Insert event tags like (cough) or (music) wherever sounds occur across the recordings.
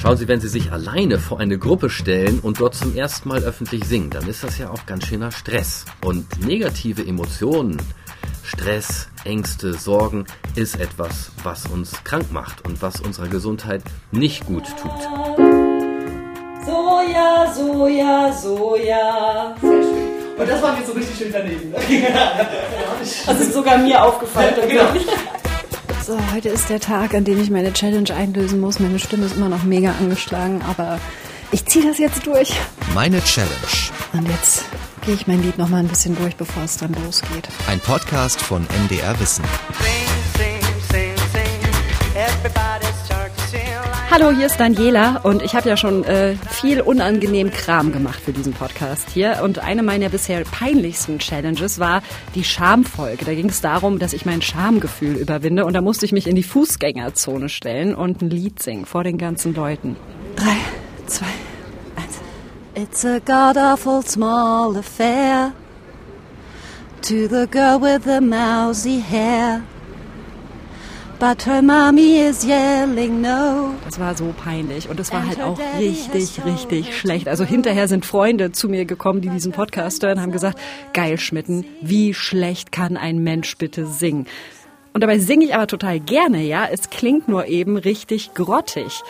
Schauen Sie, wenn Sie sich alleine vor eine Gruppe stellen und dort zum ersten Mal öffentlich singen, dann ist das ja auch ganz schöner Stress. Und negative Emotionen, Stress, Ängste, Sorgen ist etwas, was uns krank macht und was unserer Gesundheit nicht gut tut. Soja, Soja, Soja. Sehr schön. Und das war jetzt so richtig schön daneben. Das ist sogar mir aufgefallen. (laughs) Genau. So, heute ist der Tag, an dem ich meine Challenge einlösen muss. Meine Stimme ist immer noch mega angeschlagen, aber ich ziehe das jetzt durch. Meine Challenge. Und jetzt gehe ich mein Lied noch mal ein bisschen durch, bevor es dann losgeht. Ein Podcast von MDR Wissen. Hallo, hier ist Daniela und ich habe ja schon äh, viel unangenehm Kram gemacht für diesen Podcast hier. Und eine meiner bisher peinlichsten Challenges war die Schamfolge. Da ging es darum, dass ich mein Schamgefühl überwinde und da musste ich mich in die Fußgängerzone stellen und ein Lied singen vor den ganzen Leuten. Drei, zwei, eins. It's a god awful small affair to the girl with the mousy hair. But her mommy is yelling no. Das war so peinlich und es war halt auch richtig, richtig schlecht. Also hinterher sind Freunde zu mir gekommen, die diesen Podcast hören, haben gesagt, geil Schmitten, wie schlecht kann ein Mensch bitte singen? Und dabei singe ich aber total gerne, ja. Es klingt nur eben richtig grottig.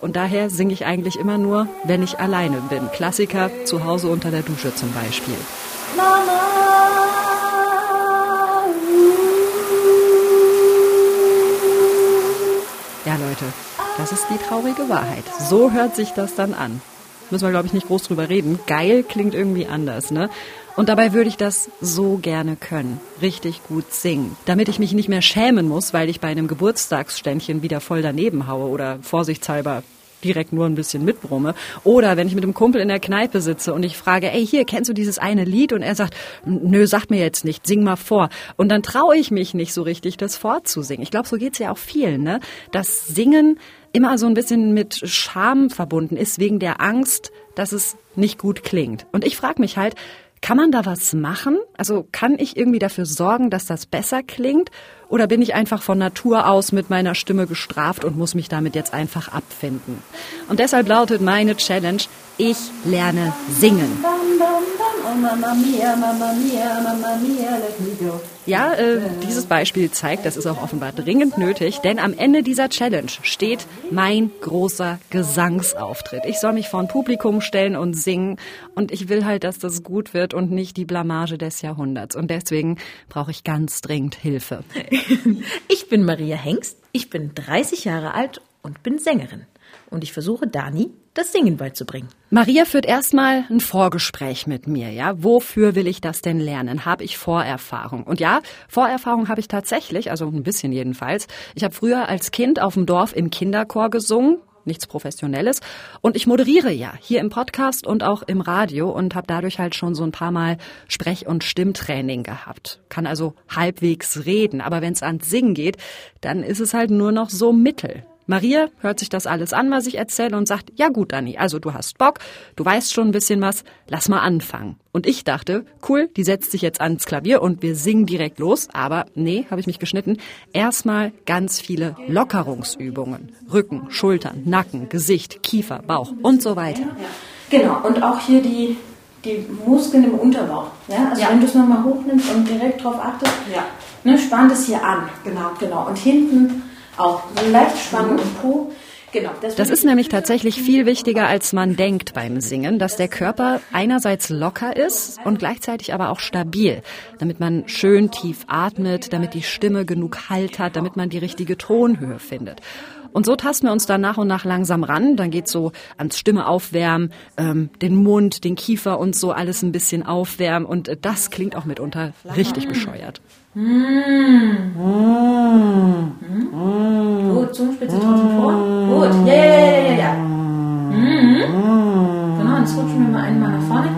Und daher singe ich eigentlich immer nur, wenn ich alleine bin. Klassiker zu Hause unter der Dusche zum Beispiel. Ja, Leute, das ist die traurige Wahrheit. So hört sich das dann an. Müssen wir, glaube ich, nicht groß drüber reden. Geil klingt irgendwie anders, ne? Und dabei würde ich das so gerne können. Richtig gut singen. Damit ich mich nicht mehr schämen muss, weil ich bei einem Geburtstagsständchen wieder voll daneben haue oder vorsichtshalber direkt nur ein bisschen mitbrumme. Oder wenn ich mit einem Kumpel in der Kneipe sitze und ich frage, ey, hier, kennst du dieses eine Lied? Und er sagt, nö, sagt mir jetzt nicht, sing mal vor. Und dann traue ich mich nicht so richtig, das vorzusingen. Ich glaube, so geht's ja auch vielen, ne? Das Singen immer so ein bisschen mit Scham verbunden ist, wegen der Angst, dass es nicht gut klingt. Und ich frage mich halt, kann man da was machen? Also kann ich irgendwie dafür sorgen, dass das besser klingt? Oder bin ich einfach von Natur aus mit meiner Stimme gestraft und muss mich damit jetzt einfach abfinden? Und deshalb lautet meine Challenge, ich lerne singen. Ja, äh, dieses Beispiel zeigt, das ist auch offenbar dringend nötig, denn am Ende dieser Challenge steht mein großer Gesangsauftritt. Ich soll mich vor ein Publikum stellen und singen und ich will halt, dass das gut wird und nicht die Blamage des Jahrhunderts. Und deswegen brauche ich ganz dringend Hilfe. (laughs) Ich bin Maria Hengst, ich bin 30 Jahre alt und bin Sängerin. Und ich versuche Dani das Singen beizubringen. Maria führt erstmal ein Vorgespräch mit mir, ja. Wofür will ich das denn lernen? Habe ich Vorerfahrung? Und ja, Vorerfahrung habe ich tatsächlich, also ein bisschen jedenfalls. Ich habe früher als Kind auf dem Dorf im Kinderchor gesungen, nichts Professionelles. Und ich moderiere ja hier im Podcast und auch im Radio und habe dadurch halt schon so ein paar Mal Sprech- und Stimmtraining gehabt. Kann also halbwegs reden, aber wenn es ans Singen geht, dann ist es halt nur noch so mittel. Maria hört sich das alles an, was ich erzähle und sagt, ja gut, Dani, also du hast Bock, du weißt schon ein bisschen was, lass mal anfangen. Und ich dachte, cool, die setzt sich jetzt ans Klavier und wir singen direkt los, aber nee, habe ich mich geschnitten. Erstmal ganz viele Lockerungsübungen. Rücken, Schultern, Nacken, Gesicht, Kiefer, Bauch und so weiter. Genau, und auch hier die, die Muskeln im Unterbauch. Ja? Also Ja. wenn du es nochmal hochnimmst und direkt drauf achtest, Ja. ne, spannt es hier an. Genau. Genau. Und hinten auch. Leicht Spannung im Po. Genau. Das ist nämlich tatsächlich viel wichtiger, als man denkt beim Singen, dass der Körper einerseits locker ist und gleichzeitig aber auch stabil, damit man schön tief atmet, damit die Stimme genug Halt hat, damit man die richtige Tonhöhe findet. Und so tasten wir uns dann nach und nach langsam ran. Dann geht's so ans Stimme aufwärmen, ähm, den Mund, den Kiefer und so alles ein bisschen aufwärmen. Und äh, das klingt auch mitunter richtig bescheuert. Gut, Zungenspitze draußen vor. Gut. Ja, ja, ja, ja, ja. Mhm. Genau, jetzt rutschen wir mal einmal nach vorne.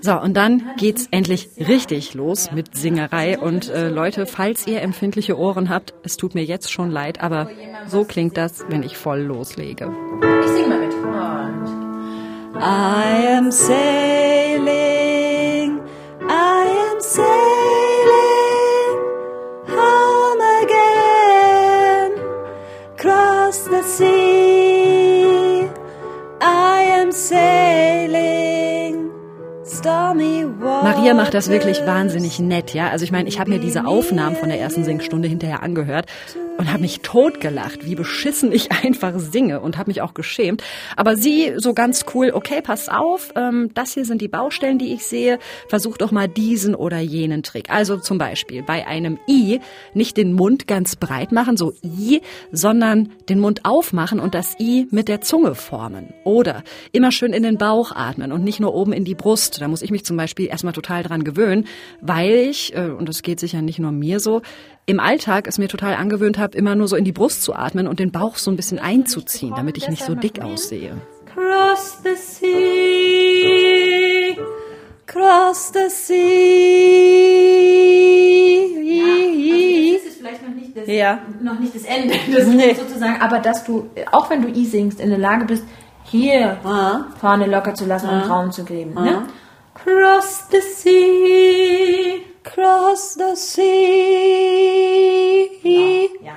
So, und dann geht's endlich richtig los mit Singerei. Und äh, Leute, falls ihr empfindliche Ohren habt, es tut mir jetzt schon leid, aber so klingt das, wenn ich voll loslege. Ich singe mal mit. Und I am sailing, Maria macht das wirklich wahnsinnig nett, ja. Also ich meine, ich habe mir diese Aufnahmen von der ersten Singstunde hinterher angehört und habe mich totgelacht, wie beschissen ich (laughs) einfach singe und habe mich auch geschämt. Aber sie so ganz cool, okay, pass auf, ähm, das hier sind die Baustellen, die ich sehe. Versuch doch mal diesen oder jenen Trick. Also zum Beispiel bei einem I nicht den Mund ganz breit machen, so I, sondern den Mund aufmachen und das I mit der Zunge formen. Oder immer schön in den Bauch atmen und nicht nur oben in die Brust. Da muss ich mich zum Beispiel erstmal total dran gewöhnen, weil ich, äh, und das geht sicher nicht nur mir so, im Alltag es mir total angewöhnt habe, immer nur so in die Brust zu atmen und den Bauch so ein bisschen einzuziehen, damit ich nicht so dick aussehe. Cross the sea, cross the sea. das ist vielleicht noch nicht das, Ja. noch nicht das Ende, das Nee. sozusagen, aber dass du, auch wenn du I singst, in der Lage bist, hier Ah. vorne locker zu lassen und Raum zu geben. Ne? Cross the sea, cross the sea. Ja.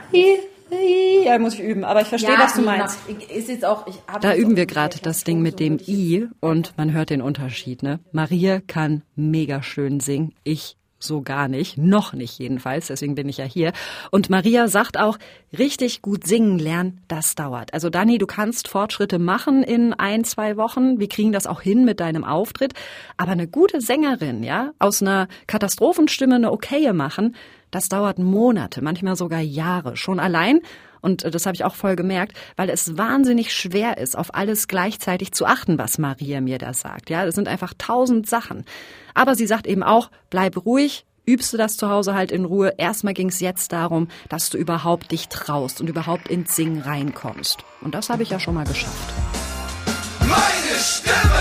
Ja, muss ich üben, aber ich verstehe, was du meinst. na, Ist jetzt auch, Da jetzt üben auch- wir gerade das Ding mit dem I und man hört den Unterschied. Ne? Maria kann mega schön singen, ich so gar nicht, noch nicht jedenfalls, deswegen bin ich ja hier. Und Maria sagt auch, richtig gut singen lernen, das dauert. Also Dani, du kannst Fortschritte machen in ein, zwei Wochen, wir kriegen das auch hin mit deinem Auftritt, aber eine gute Sängerin, ja, aus einer Katastrophenstimme eine okaye machen, das dauert Monate, manchmal sogar Jahre, schon allein und äh, das habe ich auch voll gemerkt, weil es wahnsinnig schwer ist, auf alles gleichzeitig zu achten, was Maria mir da sagt. Ja, das sind einfach tausend Sachen. Aber sie sagt eben auch, bleib ruhig, übst du das zu Hause halt in Ruhe. Erstmal ging es jetzt darum, dass du überhaupt dich traust und überhaupt ins Singen reinkommst. Und das habe ich ja schon mal geschafft. Meine Stimme!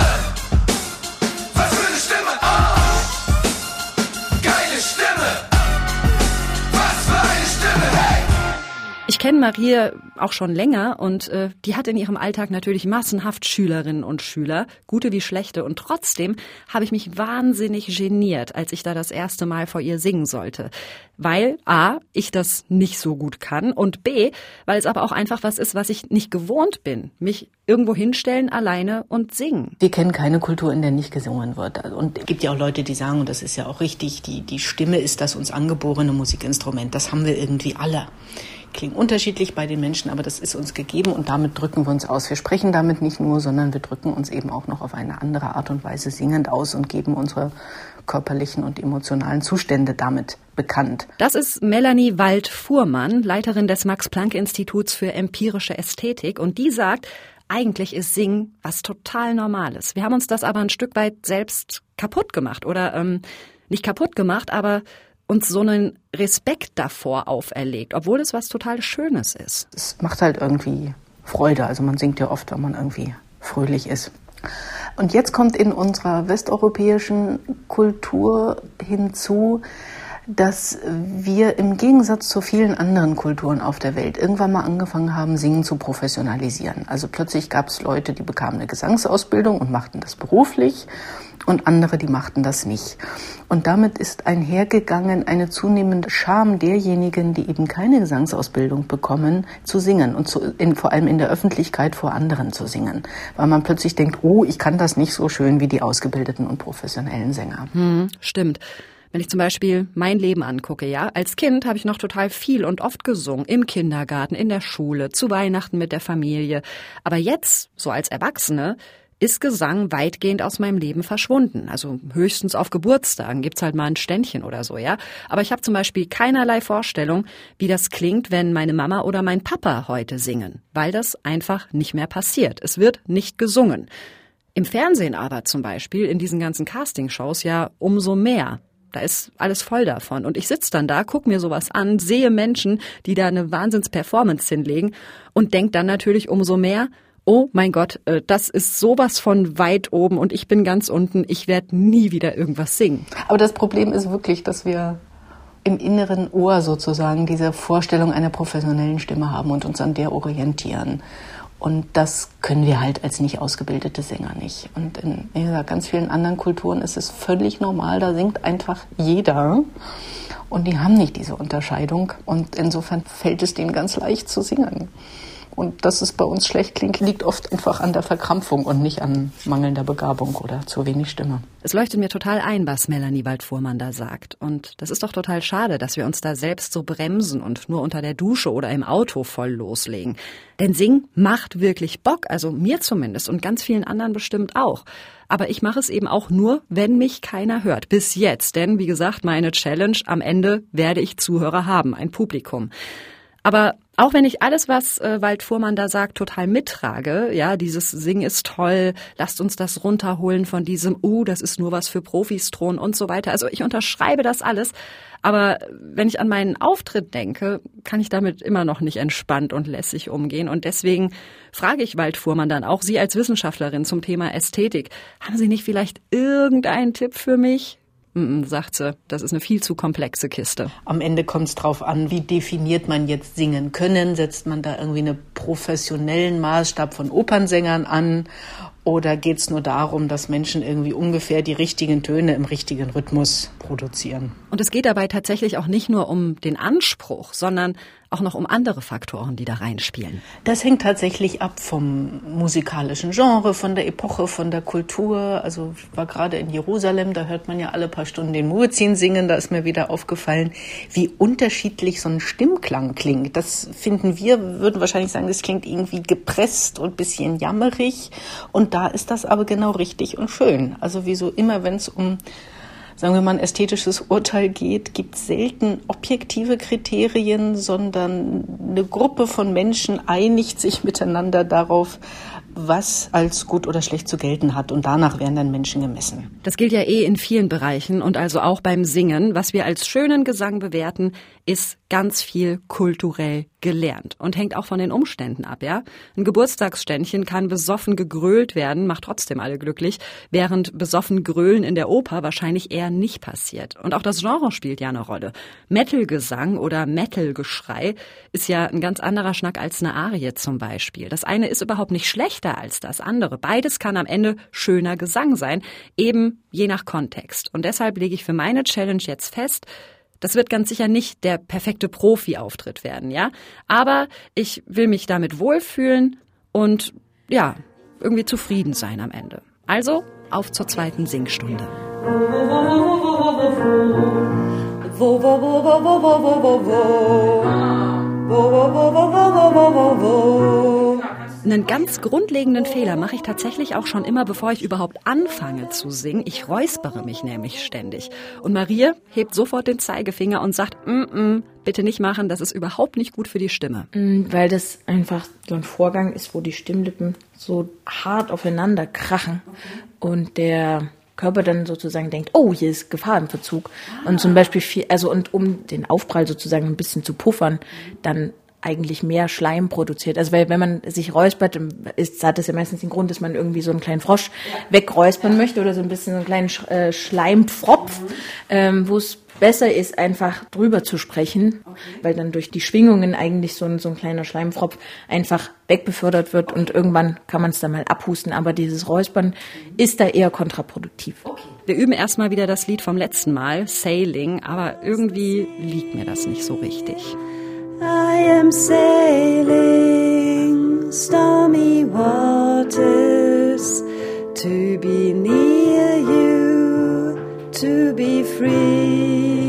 Kenne Maria auch schon länger und äh, die hat in ihrem Alltag natürlich massenhaft Schülerinnen und Schüler, gute wie schlechte. Und trotzdem habe ich mich wahnsinnig geniert, als ich da das erste Mal vor ihr singen sollte. Weil A, ich das nicht so gut kann und B, weil es aber auch einfach was ist, was ich nicht gewohnt bin. Mich irgendwo hinstellen, alleine und singen. Wir kennen keine Kultur, in der nicht gesungen wird. Also, Und es gibt ja auch Leute, die sagen, und das ist ja auch richtig, die, die Stimme ist das uns angeborene Musikinstrument. Das haben wir irgendwie alle. Klingt unterschiedlich bei den Menschen, aber das ist uns gegeben und damit drücken wir uns aus. Wir sprechen damit nicht nur, sondern wir drücken uns eben auch noch auf eine andere Art und Weise singend aus und geben unsere körperlichen und emotionalen Zustände damit bekannt. Das ist Melanie Wald-Fuhrmann, Leiterin des Max-Planck-Instituts für empirische Ästhetik. Und die sagt, eigentlich ist Singen was total Normales. Wir haben uns das aber ein Stück weit selbst kaputt gemacht. Oder ähm, nicht kaputt gemacht, aber uns so einen Respekt davor auferlegt, obwohl es was total Schönes ist. es macht halt irgendwie Freude. Also man singt ja oft, wenn man irgendwie fröhlich ist. Und jetzt kommt in unserer westeuropäischen Kultur hinzu, dass wir im Gegensatz zu vielen anderen Kulturen auf der Welt irgendwann mal angefangen haben, Singen zu professionalisieren. Also plötzlich gab es Leute, die bekamen eine Gesangsausbildung und machten das beruflich und andere, die machten das nicht. Und damit ist einhergegangen eine zunehmende Scham derjenigen, die eben keine Gesangsausbildung bekommen, zu singen und zu, in, vor allem in der Öffentlichkeit vor anderen zu singen. Weil man plötzlich denkt, oh, ich kann das nicht so schön wie die ausgebildeten und professionellen Sänger. Hm, stimmt. Wenn ich zum Beispiel mein Leben angucke, ja, als Kind habe ich noch total viel und oft gesungen, im Kindergarten, in der Schule, zu Weihnachten mit der Familie. Aber jetzt, so als Erwachsene, ist Gesang weitgehend aus meinem Leben verschwunden. Also höchstens auf Geburtstagen gibt's halt mal ein Ständchen oder so, ja. Aber ich habe zum Beispiel keinerlei Vorstellung, wie das klingt, wenn meine Mama oder mein Papa heute singen, weil das einfach nicht mehr passiert. Es wird nicht gesungen. Im Fernsehen aber zum Beispiel, in diesen ganzen Castingshows ja umso mehr. Da ist alles voll davon. Und ich sitz dann da, guck mir sowas an, sehe Menschen, die da eine Wahnsinns-Performance hinlegen und denk dann natürlich umso mehr, oh mein Gott, äh, das ist sowas von weit oben und ich bin ganz unten, ich werde nie wieder irgendwas singen. Aber das Problem ist wirklich, dass wir im inneren Ohr sozusagen diese Vorstellung einer professionellen Stimme haben und uns an der orientieren. Und das können wir halt als nicht ausgebildete Sänger nicht. Und in wie gesagt, ganz vielen anderen Kulturen ist es völlig normal, da singt einfach jeder. Und die haben nicht diese Unterscheidung. Und insofern fällt es denen ganz leicht zu singen. Und dass es bei uns schlecht klingt, liegt oft einfach an der Verkrampfung und nicht an mangelnder Begabung oder zu wenig Stimme. Es leuchtet mir total ein, was Melanie Waldfuhrmann da sagt. Und das ist doch total schade, dass wir uns da selbst so bremsen und nur unter der Dusche oder im Auto voll loslegen. Denn Singen macht wirklich Bock, also mir zumindest und ganz vielen anderen bestimmt auch. Aber ich mache es eben auch nur, wenn mich keiner hört. Bis jetzt. Denn, wie gesagt, meine Challenge, am Ende werde ich Zuhörer haben, ein Publikum. Aber auch wenn ich alles, was äh, Wald Fuhrmann da sagt, total mittrage, ja, dieses Singen ist toll, lasst uns das runterholen von diesem, uh, das ist nur was für Profis Thron und so weiter. Also ich unterschreibe das alles. Aber wenn ich an meinen Auftritt denke, kann ich damit immer noch nicht entspannt und lässig umgehen. Und deswegen frage ich Wald Fuhrmann dann auch, Sie als Wissenschaftlerin zum Thema Ästhetik, haben Sie nicht vielleicht irgendeinen Tipp für mich? Mm, sagt sie, das ist eine viel zu komplexe Kiste. Am Ende kommt es darauf an, wie definiert man jetzt singen können? Setzt man da irgendwie einen professionellen Maßstab von Opernsängern an? Oder geht es nur darum, dass Menschen irgendwie ungefähr die richtigen Töne im richtigen Rhythmus produzieren? Und es geht dabei tatsächlich auch nicht nur um den Anspruch, sondern auch noch um andere Faktoren, die da reinspielen. Das hängt tatsächlich ab vom musikalischen Genre, von der Epoche, von der Kultur. Also ich war gerade in Jerusalem, da hört man ja alle paar Stunden den Muezzin singen. Da ist mir wieder aufgefallen, wie unterschiedlich so ein Stimmklang klingt. Das finden wir, würden wahrscheinlich sagen, das klingt irgendwie gepresst und bisschen jammerig. Und da ist das aber genau richtig und schön. Also wie so immer, wenn es um sagen wir mal, ein ästhetisches Urteil geht, gibt es selten objektive Kriterien, sondern eine Gruppe von Menschen einigt sich miteinander darauf, was als gut oder schlecht zu gelten hat. Und danach werden dann Menschen gemessen. Das gilt ja eh in vielen Bereichen und also auch beim Singen. Was wir als schönen Gesang bewerten, ist ganz viel kulturell gelernt und hängt auch von den Umständen ab, ja? Ein Geburtstagsständchen kann besoffen gegrölt werden, macht trotzdem alle glücklich, während besoffen Grölen in der Oper wahrscheinlich eher nicht passiert. Und auch das Genre spielt ja eine Rolle. Metal-Gesang oder Metal-Geschrei ist ja ein ganz anderer Schnack als eine Arie zum Beispiel. Das eine ist überhaupt nicht schlechter als das andere. Beides kann am Ende schöner Gesang sein, eben je nach Kontext. Und deshalb lege ich für meine Challenge jetzt fest, das wird ganz sicher nicht der perfekte Profi-Auftritt werden, ja. Aber ich will mich damit wohlfühlen und ja, irgendwie zufrieden sein am Ende. Also auf zur zweiten Singstunde. Wo, Einen ganz grundlegenden Fehler mache ich tatsächlich auch schon immer, bevor ich überhaupt anfange zu singen. Ich räuspere mich nämlich ständig. Und Maria hebt sofort den Zeigefinger und sagt, mm -mm, bitte nicht machen, das ist überhaupt nicht gut für die Stimme. Mm, Weil das einfach so ein Vorgang ist, wo die Stimmlippen so hart aufeinander krachen und der Körper dann sozusagen denkt, oh, hier ist Gefahr im Verzug. Und zum Beispiel viel, also und um den Aufprall sozusagen ein bisschen zu puffern, dann eigentlich mehr Schleim produziert. Also weil wenn man sich räuspert, ist, hat das ja meistens den Grund, dass man irgendwie so einen kleinen Frosch wegräuspern möchte oder so ein bisschen so einen kleinen Sch äh, Schleimpfropf, ähm, wo es besser ist, einfach drüber zu sprechen, weil dann durch die Schwingungen eigentlich so ein, so ein kleiner Schleimpfropf einfach wegbefördert wird und irgendwann kann man es dann mal abhusten. Aber dieses Räuspern ist da eher kontraproduktiv. Wir üben erstmal wieder das Lied vom letzten Mal, Sailing, aber irgendwie liegt mir das nicht so richtig. I am sailing stormy waters to be near you, to be free.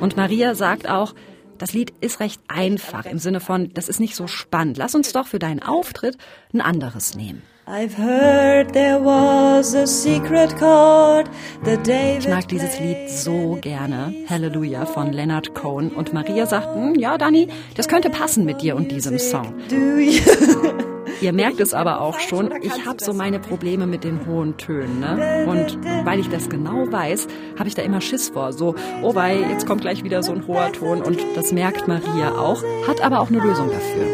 Und Maria sagt auch, das Lied ist recht einfach im Sinne von, das ist nicht so spannend. Lass uns doch für deinen Auftritt ein anderes nehmen. I've heard there was a secret chord that David Ich mag dieses Lied so gerne, Hallelujah von Leonard Cohen. Und Maria sagt, "Hm, ja, Dani, das könnte passen mit dir und diesem Song. Do you? (laughs) Ihr merkt es aber auch schon, ich habe so meine Probleme mit den hohen Tönen. Ne? Und weil ich das genau weiß, habe ich da immer Schiss vor. So, oh wei, jetzt kommt gleich wieder so ein hoher Ton. Und das merkt Maria auch, hat aber auch eine Lösung dafür.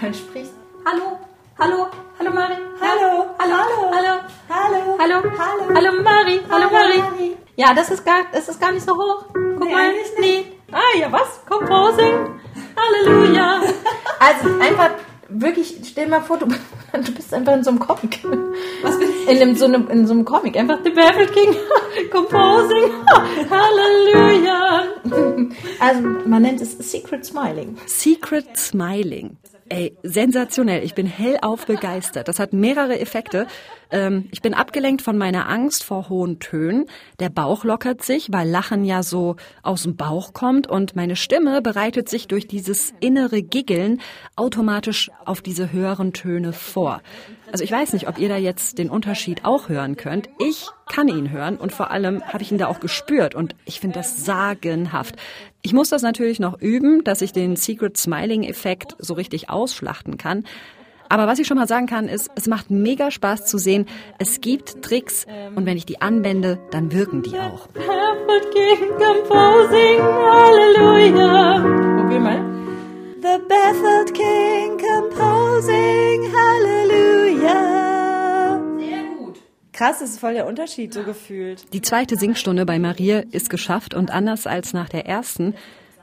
Man spricht, hallo, hallo, hallo Mari, Hallo, hallo, hallo, hallo, hallo, hallo, hallo Mari, hallo Hallo, Mari. Ja, das ist gar, das ist gar nicht so hoch. Guck Nee, mal, nicht. nee. Ah ja, was? Composing. Halleluja. (laughs) Also einfach wirklich, stell mal vor, du, (laughs) du bist einfach in so einem Comic. Was bin ich? In, einem, so einem, in so einem Comic. Einfach The Baffled King (laughs) composing. Halleluja. Also man nennt es Secret Smiling. Secret Smiling. Ey, sensationell. Ich bin hellauf begeistert. Das hat mehrere Effekte. Ähm, ich bin abgelenkt von meiner Angst vor hohen Tönen. Der Bauch lockert sich, weil Lachen ja so aus dem Bauch kommt und meine Stimme bereitet sich durch dieses innere Giggeln automatisch auf diese höheren Töne vor. Also ich weiß nicht, ob ihr da jetzt den Unterschied auch hören könnt. Ich kann ihn hören und vor allem habe ich ihn da auch gespürt und ich finde das sagenhaft. Ich muss das natürlich noch üben, dass ich den Secret Smiling Effekt so richtig ausschlachten kann. Aber was ich schon mal sagen kann, ist, es macht mega Spaß zu sehen. Es gibt Tricks und wenn ich die anwende, dann wirken die auch. Probier mal. The baffled king composing hallelujah. Krass, das ist voll der Unterschied, so gefühlt. Die zweite Singstunde bei Maria ist geschafft und anders als nach der ersten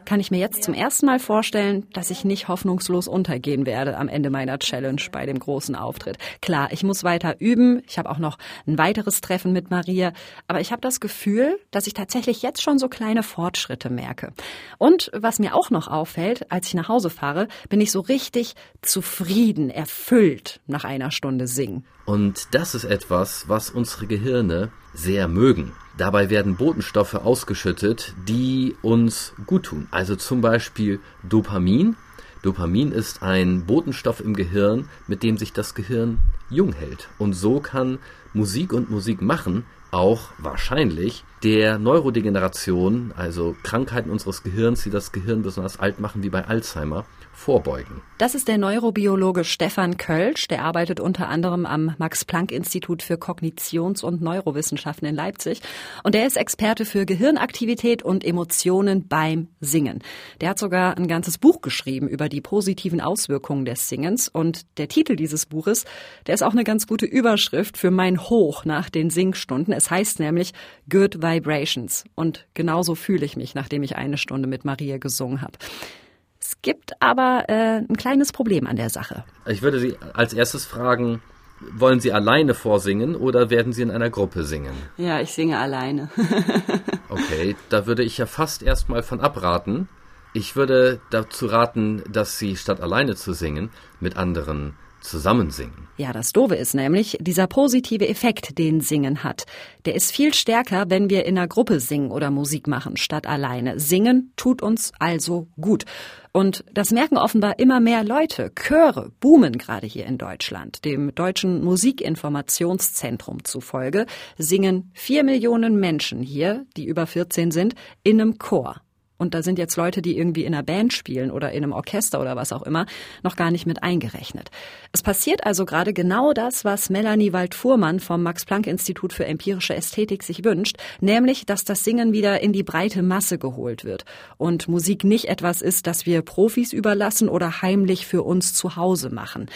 kann ich mir jetzt zum ersten Mal vorstellen, dass ich nicht hoffnungslos untergehen werde am Ende meiner Challenge bei dem großen Auftritt. Klar, ich muss weiter üben. Ich habe auch noch ein weiteres Treffen mit Maria. Aber ich habe das Gefühl, dass ich tatsächlich jetzt schon so kleine Fortschritte merke. Und was mir auch noch auffällt, als ich nach Hause fahre, bin ich so richtig zufrieden, erfüllt nach einer Stunde Singen. Und das ist etwas, was unsere Gehirne sehr mögen. Dabei werden Botenstoffe ausgeschüttet, die uns gut tun. Also zum Beispiel Dopamin. Dopamin ist ein Botenstoff im Gehirn, mit dem sich das Gehirn jung hält. Und so kann Musik und Musik machen auch wahrscheinlich der Neurodegeneration, also Krankheiten unseres Gehirns, die das Gehirn besonders alt machen, wie bei Alzheimer, vorbeugen. Das ist der Neurobiologe Stefan Kölsch, der arbeitet unter anderem am Max-Planck-Institut für Kognitions- und Neurowissenschaften in Leipzig und der ist Experte für Gehirnaktivität und Emotionen beim Singen. Der hat sogar ein ganzes Buch geschrieben über die positiven Auswirkungen des Singens und der Titel dieses Buches, der ist auch eine ganz gute Überschrift für mein Hoch nach den Singstunden. Es heißt nämlich Good Vibrations und genauso fühle ich mich, nachdem ich eine Stunde mit Maria gesungen habe. Es gibt aber äh, ein kleines Problem an der Sache. Ich würde Sie als erstes fragen, wollen Sie alleine vorsingen oder werden Sie in einer Gruppe singen? Ja, ich singe alleine. (laughs) Okay, da würde ich ja fast erstmal von abraten. Ich würde dazu raten, dass Sie statt alleine zu singen mit anderen zusammen singen. Ja, das Doofe ist nämlich, dieser positive Effekt, den Singen hat, der ist viel stärker, wenn wir in einer Gruppe singen oder Musik machen, statt alleine. Singen tut uns also gut. Und das merken offenbar immer mehr Leute. Chöre boomen gerade hier in Deutschland. Dem Deutschen Musikinformationszentrum zufolge singen vier Millionen Menschen hier, die über 14 sind, in einem Chor. Und da sind jetzt Leute, die irgendwie in einer Band spielen oder in einem Orchester oder was auch immer, noch gar nicht mit eingerechnet. Es passiert also gerade genau das, was Melanie Wald-Fuhrmann vom Max-Planck-Institut für empirische Ästhetik sich wünscht, nämlich, dass das Singen wieder in die breite Masse geholt wird und Musik nicht etwas ist, das wir Profis überlassen oder heimlich für uns zu Hause machen.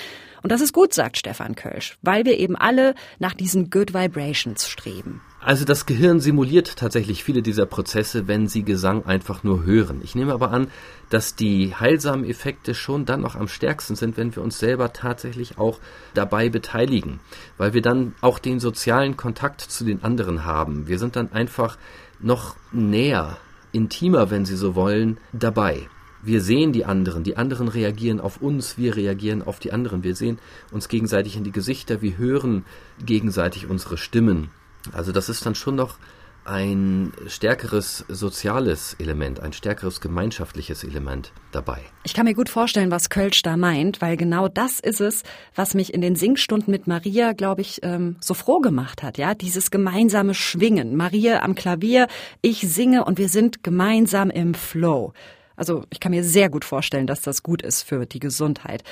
Und das ist gut, sagt Stefan Kölsch, weil wir eben alle nach diesen Good Vibrations streben. Also das Gehirn simuliert tatsächlich viele dieser Prozesse, wenn Sie Gesang einfach nur hören. Ich nehme aber an, dass die heilsamen Effekte schon dann noch am stärksten sind, wenn wir uns selber tatsächlich auch dabei beteiligen, weil wir dann auch den sozialen Kontakt zu den anderen haben. Wir sind dann einfach noch näher, intimer, wenn Sie so wollen, dabei. Wir sehen die anderen, die anderen reagieren auf uns, wir reagieren auf die anderen. Wir sehen uns gegenseitig in die Gesichter, wir hören gegenseitig unsere Stimmen. Also das ist dann schon noch ein stärkeres soziales Element, ein stärkeres gemeinschaftliches Element dabei. Ich kann mir gut vorstellen, was Kölsch da meint, weil genau das ist es, was mich in den Singstunden mit Maria, glaube ich, ähm, so froh gemacht hat. Ja, dieses gemeinsame Schwingen. Maria am Klavier, ich singe und wir sind gemeinsam im Flow. Also ich kann mir sehr gut vorstellen, dass das gut ist für die Gesundheit.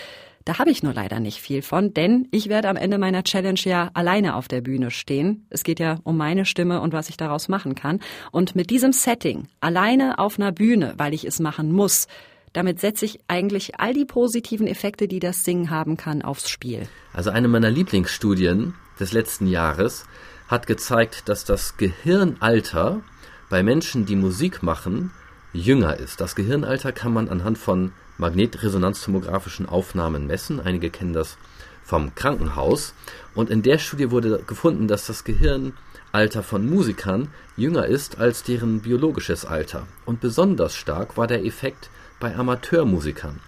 Da habe ich nur leider nicht viel von, denn ich werde am Ende meiner Challenge ja alleine auf der Bühne stehen. Es geht ja um meine Stimme und was ich daraus machen kann. Und mit diesem Setting, alleine auf einer Bühne, weil ich es machen muss, damit setze ich eigentlich all die positiven Effekte, die das Singen haben kann, aufs Spiel. Also eine meiner Lieblingsstudien des letzten Jahres hat gezeigt, dass das Gehirnalter bei Menschen, die Musik machen, jünger ist. Das Gehirnalter kann man anhand von magnetresonanztomografischen Aufnahmen messen. Einige kennen das vom Krankenhaus. Und in der Studie wurde gefunden, dass das Gehirnalter von Musikern jünger ist als deren biologisches Alter. Und besonders stark war der Effekt bei Amateurmusikern.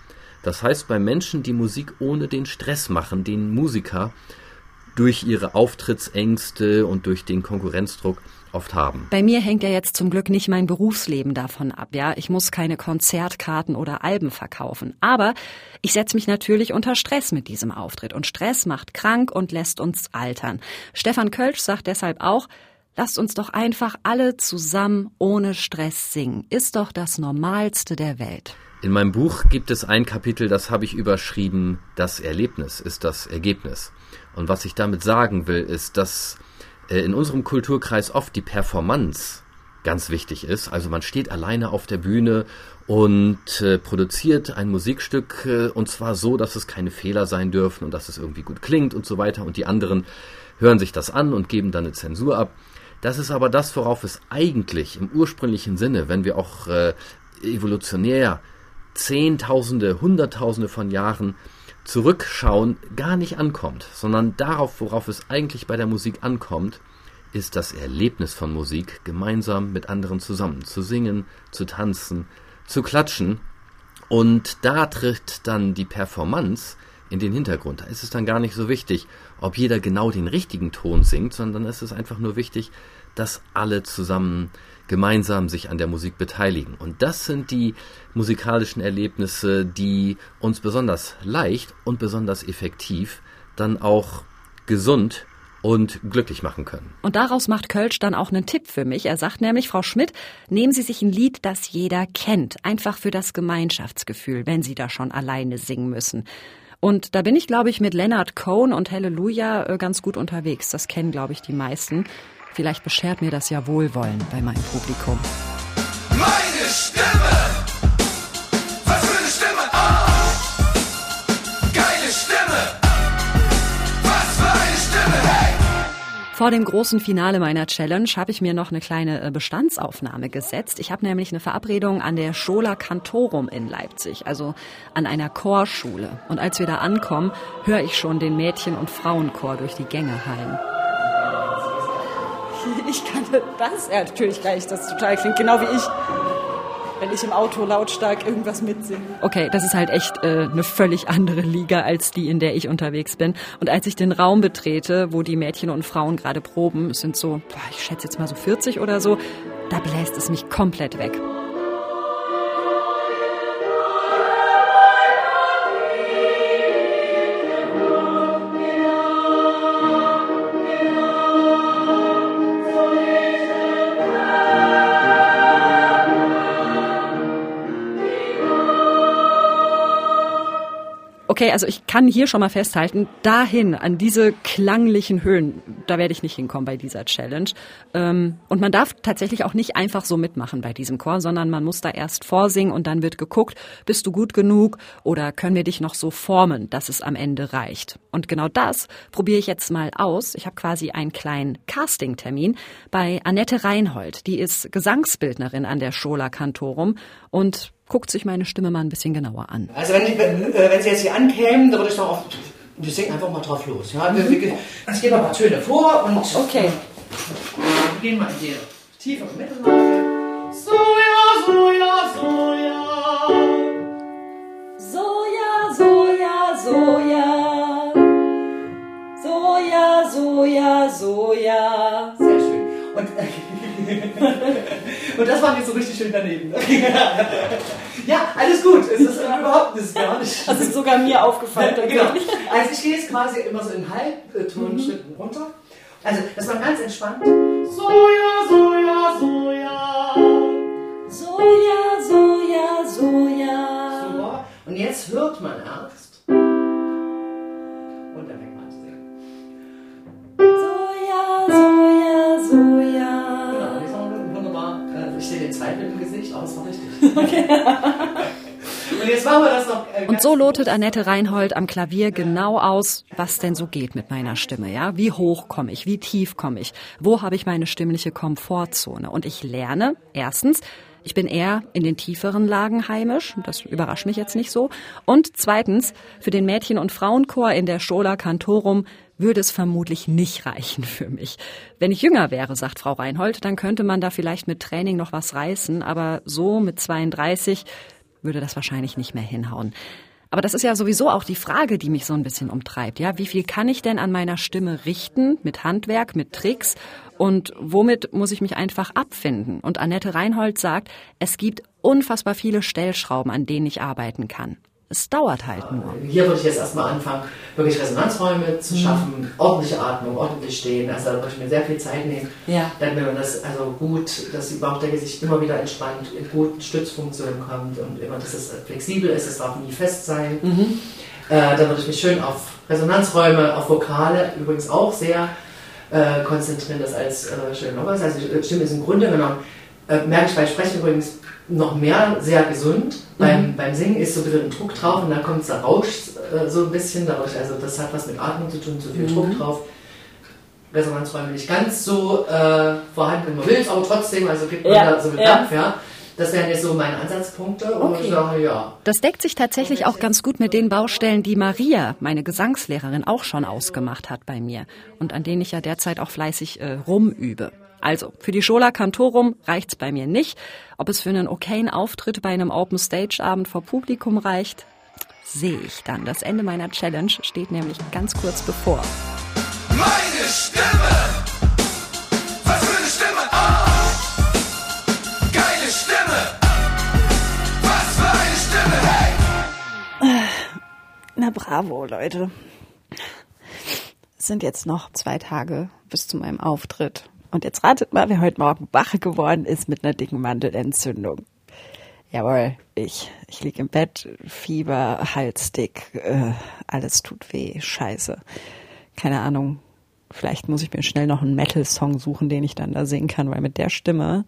Das heißt bei Menschen, die Musik ohne den Stress machen, den Musiker durch ihre Auftrittsängste und durch den Konkurrenzdruck oft haben. Bei mir hängt ja jetzt zum Glück nicht mein Berufsleben davon ab, ja. Ich muss keine Konzertkarten oder Alben verkaufen. Aber ich setze mich natürlich unter Stress mit diesem Auftritt. Und Stress macht krank und lässt uns altern. Stefan Kölsch sagt deshalb auch, Lasst uns doch einfach alle zusammen ohne Stress singen. Ist doch das Normalste der Welt. In meinem Buch gibt es ein Kapitel, das habe ich überschrieben, das Erlebnis ist das Ergebnis. Und was ich damit sagen will, ist, dass in unserem Kulturkreis oft die Performance ganz wichtig ist. Also man steht alleine auf der Bühne und äh, produziert ein Musikstück äh, und zwar so, dass es keine Fehler sein dürfen und dass es irgendwie gut klingt und so weiter und die anderen hören sich das an und geben dann eine Zensur ab. Das ist aber das, worauf es eigentlich im ursprünglichen Sinne, wenn wir auch äh, evolutionär Zehntausende, Hunderttausende von Jahren zurückschauen, gar nicht ankommt, sondern darauf, worauf es eigentlich bei der Musik ankommt, ist das Erlebnis von Musik, gemeinsam mit anderen zusammen zu singen, zu tanzen, zu klatschen. Und da tritt dann die Performance in den Hintergrund. Da ist es dann gar nicht so wichtig, ob jeder genau den richtigen Ton singt, sondern es ist einfach nur wichtig, dass alle zusammen gemeinsam sich an der Musik beteiligen. Und das sind die musikalischen Erlebnisse, die uns besonders leicht und besonders effektiv dann auch gesund und glücklich machen können. Und daraus macht Kölsch dann auch einen Tipp für mich. Er sagt nämlich, Frau Schmidt, nehmen Sie sich ein Lied, das jeder kennt, einfach für das Gemeinschaftsgefühl, wenn Sie da schon alleine singen müssen. Und da bin ich, glaube ich, mit Leonard Cohen und Halleluja äh, ganz gut unterwegs. Das kennen, glaube ich, die meisten. Vielleicht beschert mir das ja Wohlwollen bei meinem Publikum. Meine Stimme! Was für eine Stimme! Oh! Geile Stimme! Was für eine Stimme! Vor dem großen Finale meiner Challenge habe ich mir noch eine kleine äh, Bestandsaufnahme gesetzt. Ich habe nämlich eine Verabredung an der Schola Cantorum in Leipzig, also an einer Chorschule. Und als wir da ankommen, höre ich schon den Mädchen- und Frauenchor durch die Gänge hallen. Ich kann das ja natürlich gleich, das total klingt genau wie ich. Wenn ich im Auto lautstark irgendwas mitsinge. Okay, das ist halt echt äh, eine völlig andere Liga als die, in der ich unterwegs bin. Und als ich den Raum betrete, wo die Mädchen und Frauen gerade proben, es sind so, boah, ich schätze jetzt mal so 40 oder so, da bläst es mich komplett weg. Okay, also ich kann hier schon mal festhalten, dahin, an diese klanglichen Höhen, da werde ich nicht hinkommen bei dieser Challenge. Ähm, und man darf tatsächlich auch nicht einfach so mitmachen bei diesem Chor, sondern man muss da erst vorsingen und dann wird geguckt, bist du gut genug oder können wir dich noch so formen, dass es am Ende reicht. Und genau das probiere ich jetzt mal aus. Ich habe quasi einen kleinen Casting-Termin bei Annette Reinhold. Die ist Gesangsbildnerin an der Schola Cantorum und guckt sich meine Stimme mal ein bisschen genauer an. Also wenn, wenn, äh, wenn Sie jetzt hier ankämen, dann würde ich doch auf... Wir singen einfach mal drauf los. Ja? Wir, wir, ich gebe mal ein paar Töne vor und... Okay. Wir gehen mal in die tiefe Mittellage. So ja, so ja, so ja. Soja, Soja, Soja. Soja, Soja, Soja. (laughs) Und, das war jetzt so richtig schön daneben. (laughs) ja, alles gut. Es ist überhaupt das ist gar nicht. Das ist sogar mir aufgefallen. genau. Also ich gehe jetzt quasi immer so in Halbtonschritten runter. Also das war ganz entspannt. Soja, Soja, Soja. Soja, Soja, Soja. Super. Und jetzt hört man erst. Sehe den Zweifel im Gesicht, aber es war richtig. (laughs) Und jetzt machen wir das noch. äh, Und so lotet Annette Reinhold am Klavier genau aus, was denn so geht mit meiner Stimme, ja? Wie hoch komme ich? Wie tief komme ich? Wo habe ich meine stimmliche Komfortzone? Und ich lerne erstens, Ich bin eher in den tieferen Lagen heimisch, das überrascht mich jetzt nicht so. Und zweitens, für den Mädchen- und Frauenchor in der Schola Cantorum würde es vermutlich nicht reichen für mich. Wenn ich jünger wäre, sagt Frau Reinhold, dann könnte man da vielleicht mit Training noch was reißen, aber so mit 32 würde das wahrscheinlich nicht mehr hinhauen. Aber das ist ja sowieso auch die Frage, die mich so ein bisschen umtreibt. Ja, wie viel kann ich denn an meiner Stimme richten mit Handwerk, mit Tricks und womit muss ich mich einfach abfinden? Und Annette Reinhold sagt, es gibt unfassbar viele Stellschrauben, an denen ich arbeiten kann. Es dauert halt nur. Hier würde ich jetzt erstmal anfangen, wirklich Resonanzräume zu Mhm. schaffen, ordentliche Atmung, ordentlich stehen. Also da würde ich mir sehr viel Zeit nehmen, Ja. damit man das also gut, dass die Bauchdecke sich immer wieder entspannt, in guten Stützfunktionen kommt und immer, dass es flexibel ist, es darf nie fest sein. Mhm. Äh, da würde ich mich schön auf Resonanzräume, auf Vokale übrigens auch sehr äh, konzentrieren, das als äh, schön. Also Stimme ist im Grunde genommen, äh, merke ich bei Sprechen übrigens noch mehr sehr gesund. Beim, beim Singen ist so ein bisschen ein Druck drauf und dann kommt der Rausch äh, so ein bisschen dadurch. Also das hat was mit Atmung zu tun, zu viel Druck drauf. Resonanzräume nicht ganz so äh, vorhanden, man will aber trotzdem, also gibt man Ja, da so einen ja. Dampf, ja. Das wären jetzt so meine Ansatzpunkte und ich sage, ja. Das deckt sich tatsächlich auch ganz gut mit den Baustellen, die Maria, meine Gesangslehrerin, auch schon ausgemacht hat bei mir und an denen ich ja derzeit auch fleißig äh, rumübe. Also, für die Schola Cantorum reicht's bei mir nicht. Ob es für einen okayen Auftritt bei einem Open Stage Abend vor Publikum reicht, sehe ich dann. Das Ende meiner Challenge steht nämlich ganz kurz bevor. Meine Stimme! Was für eine Stimme! Oh! Geile Stimme! Was für eine Stimme! Hey! Na bravo, Leute. Es sind jetzt noch zwei Tage bis zu meinem Auftritt. Und jetzt ratet mal, wer heute Morgen wach geworden ist mit einer dicken Mandelentzündung. Jawohl, ich. Ich lieg im Bett, Fieber, Halsdick, äh, alles tut weh, scheiße. Keine Ahnung, vielleicht muss ich mir schnell noch einen Metal-Song suchen, den ich dann da singen kann, weil mit der Stimme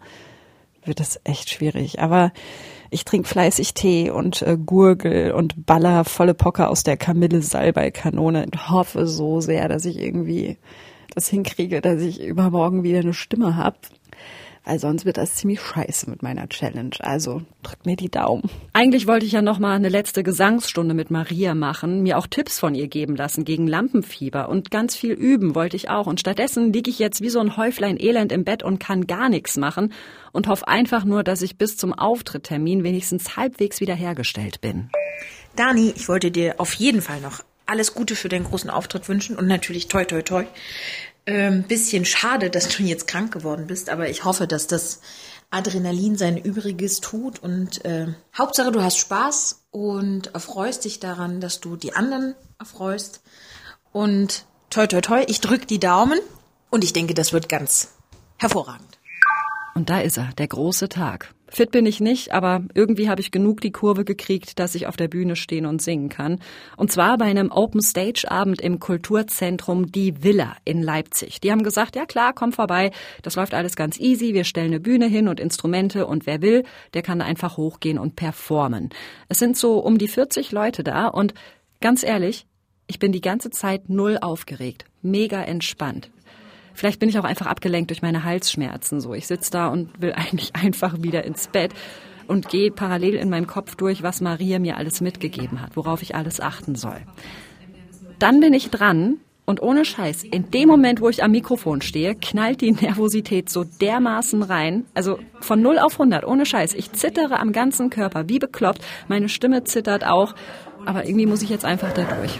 wird es echt schwierig. Aber ich trinke fleißig Tee und äh, Gurgel und baller volle Pocker aus der Kamille-Salbei-Kanone und hoffe so sehr, dass ich irgendwie das hinkriege, dass ich übermorgen wieder eine Stimme hab. Weil sonst wird das ziemlich scheiße mit meiner Challenge. Also drückt mir die Daumen. Eigentlich wollte ich ja noch mal eine letzte Gesangsstunde mit Maria machen, mir auch Tipps von ihr geben lassen gegen Lampenfieber und ganz viel üben wollte ich auch. Und stattdessen liege ich jetzt wie so ein Häuflein Elend im Bett und kann gar nichts machen und hoffe einfach nur, dass ich bis zum Auftritttermin wenigstens halbwegs wiederhergestellt bin. Dani, ich wollte dir auf jeden Fall noch alles Gute für deinen großen Auftritt wünschen und natürlich toi toi toi. Ähm, bisschen schade, dass du jetzt krank geworden bist, aber ich hoffe, dass das Adrenalin sein Übriges tut und äh, Hauptsache du hast Spaß und erfreust dich daran, dass du die anderen erfreust und toi toi toi, ich drück die Daumen und ich denke, das wird ganz hervorragend. Und da ist er, der große Tag. Fit bin ich nicht, aber irgendwie habe ich genug die Kurve gekriegt, dass ich auf der Bühne stehen und singen kann. Und zwar bei einem Open Stage Abend im Kulturzentrum Die Villa in Leipzig. Die haben gesagt, ja klar, komm vorbei, das läuft alles ganz easy, wir stellen eine Bühne hin und Instrumente und wer will, der kann einfach hochgehen und performen. Es sind so um die 40 Leute da und ganz ehrlich, ich bin die ganze Zeit null aufgeregt, mega entspannt. Vielleicht bin ich auch einfach abgelenkt durch meine Halsschmerzen. So, ich sitze da und will (laughs) eigentlich einfach wieder ins Bett und gehe parallel in meinem Kopf durch, was Maria mir alles mitgegeben hat, worauf ich alles achten soll. Dann bin ich dran und ohne Scheiß, in dem Moment, wo ich am Mikrofon stehe, knallt die Nervosität so dermaßen rein. Also von 0 auf 100, ohne Scheiß. Ich zittere am ganzen Körper, wie bekloppt. Meine Stimme zittert auch. Aber irgendwie muss ich jetzt einfach da durch.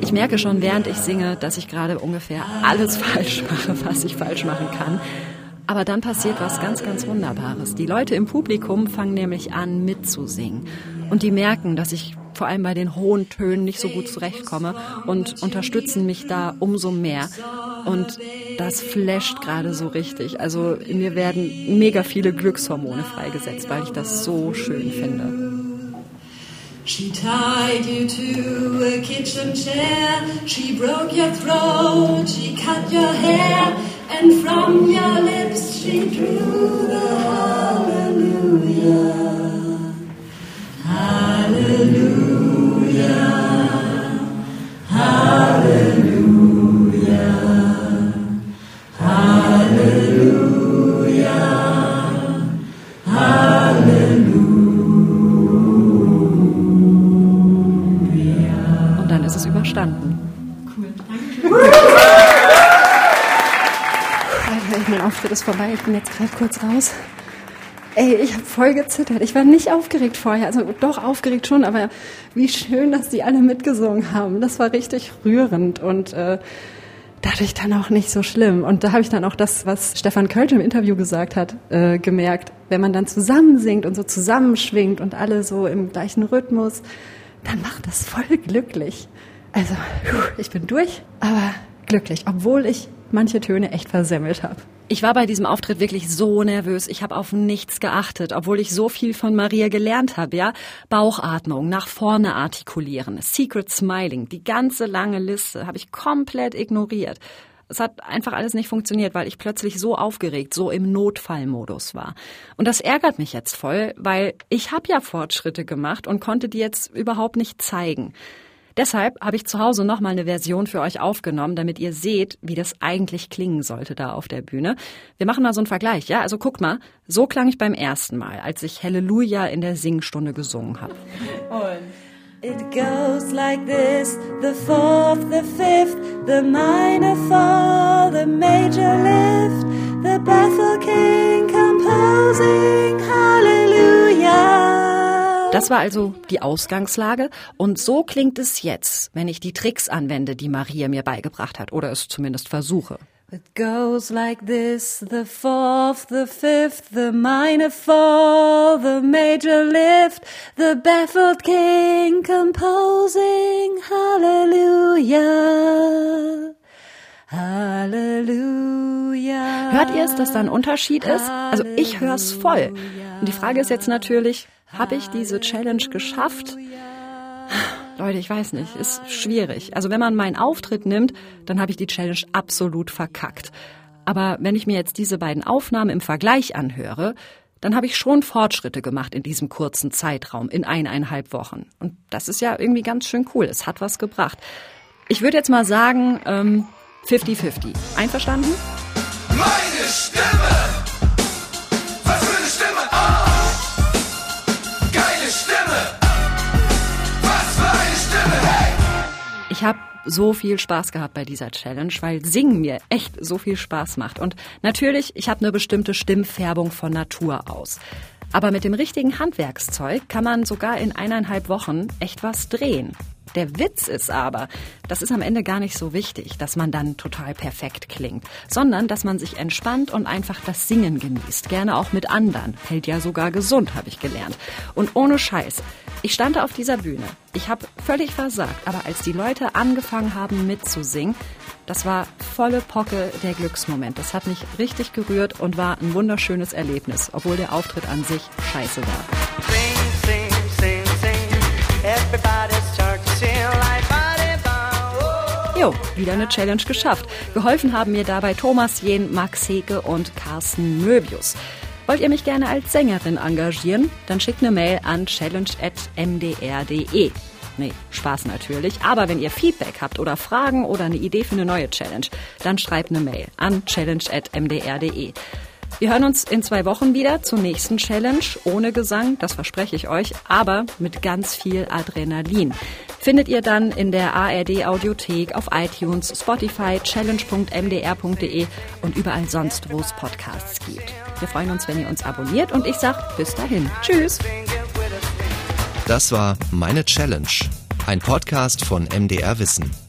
Ich merke schon, während ich singe, dass ich gerade ungefähr alles falsch mache, was ich falsch machen kann. Aber dann passiert was ganz, ganz Wunderbares. Die Leute im Publikum fangen nämlich an mitzusingen. Und die merken, dass ich vor allem bei den hohen Tönen nicht so gut zurechtkomme und unterstützen mich da umso mehr. Und das flasht gerade so richtig. Also mir werden mega viele Glückshormone freigesetzt, weil ich das so schön finde. She tied you to a kitchen chair. She broke your throat. She cut your hair. And from your lips she drew the hallelujah. Hallelujah. Vorbei. Ich bin jetzt gerade kurz raus. Ey, ich habe voll gezittert. Ich war nicht aufgeregt vorher. Also doch aufgeregt schon, aber wie schön, dass die alle mitgesungen haben. Das war richtig rührend und äh, dadurch dann auch nicht so schlimm. Und da habe ich dann auch das, was Stefan Kölsch im Interview gesagt hat, äh, gemerkt. Wenn man dann zusammen singt und so zusammenschwingt und alle so im gleichen Rhythmus, dann macht das voll glücklich. Also, ich bin durch, aber glücklich, obwohl ich manche Töne echt versemmelt habe. Ich war bei diesem Auftritt wirklich so nervös. Ich habe auf nichts geachtet, obwohl ich so viel von Maria gelernt habe, ja? Bauchatmung, nach vorne artikulieren, Secret Smiling, die ganze lange Liste habe ich komplett ignoriert. Es hat einfach alles nicht funktioniert, weil ich plötzlich so aufgeregt, so im Notfallmodus war. Und das ärgert mich jetzt voll, weil ich habe ja Fortschritte gemacht und konnte die jetzt überhaupt nicht zeigen. Deshalb habe ich zu Hause nochmal eine Version für euch aufgenommen, damit ihr seht, wie das eigentlich klingen sollte da auf der Bühne. Wir machen mal so einen Vergleich, ja? Also guckt mal, so klang ich beim ersten Mal, als ich Halleluja in der Singstunde gesungen habe. It goes like this the fourth, the fifth, the minor fall, the major lift, the Bethel King composing Hallelujah. Das war also die Ausgangslage und so klingt es jetzt, wenn ich die Tricks anwende, die Maria mir beigebracht hat oder es zumindest versuche. It goes like this the fourth, the fifth, the minor fall, the major lift, the baffled king composing Hallelujah. Hallelujah. Hört ihr es, dass da ein Unterschied ist? Also ich höre es voll. Und die Frage ist jetzt natürlich, habe ich diese Challenge geschafft? Leute, ich weiß nicht, ist schwierig. Also wenn man meinen Auftritt nimmt, dann habe ich die Challenge absolut verkackt. Aber wenn ich mir jetzt diese beiden Aufnahmen im Vergleich anhöre, dann habe ich schon Fortschritte gemacht in diesem kurzen Zeitraum, in eineinhalb Wochen. Und das ist ja irgendwie ganz schön cool. Es hat was gebracht. Ich würde jetzt mal sagen, ähm, 50-50. Einverstanden? Meine Stimme! Ich habe so viel Spaß gehabt bei dieser Challenge, weil Singen mir echt so viel Spaß macht. Und natürlich, ich habe eine bestimmte Stimmfärbung von Natur aus. Aber mit dem richtigen Handwerkszeug kann man sogar in eineinhalb Wochen echt was drehen. Der Witz ist aber, das ist am Ende gar nicht so wichtig, dass man dann total perfekt klingt, sondern dass man sich entspannt und einfach das Singen genießt. Gerne auch mit anderen. Hält ja sogar gesund, habe ich gelernt. Und ohne Scheiß. Ich stand auf dieser Bühne. Ich habe völlig versagt, aber als die Leute angefangen haben mitzusingen, das war volle Pocke der Glücksmoment. Das hat mich richtig gerührt und war ein wunderschönes Erlebnis, obwohl der Auftritt an sich scheiße war. Sing, sing, sing, sing. Everybody Jo, wieder eine Challenge geschafft. Geholfen haben mir dabei Thomas Jen, Max Heke und Carsten Möbius. Wollt ihr mich gerne als Sängerin engagieren? Dann schickt eine Mail an challenge.mdr.de. Nee, Spaß natürlich. Aber wenn ihr Feedback habt oder Fragen oder eine Idee für eine neue Challenge, dann schreibt eine Mail an challenge.mdr.de. Wir hören uns in zwei Wochen wieder zur nächsten Challenge. Ohne Gesang, das verspreche ich euch, aber mit ganz viel Adrenalin. Findet ihr dann in der ARD Audiothek, auf iTunes, Spotify, challenge.mdr.de und überall sonst, wo es Podcasts gibt. Wir freuen uns, wenn ihr uns abonniert und ich sag bis dahin. Tschüss. Das war Meine Challenge, ein Podcast von MDR Wissen.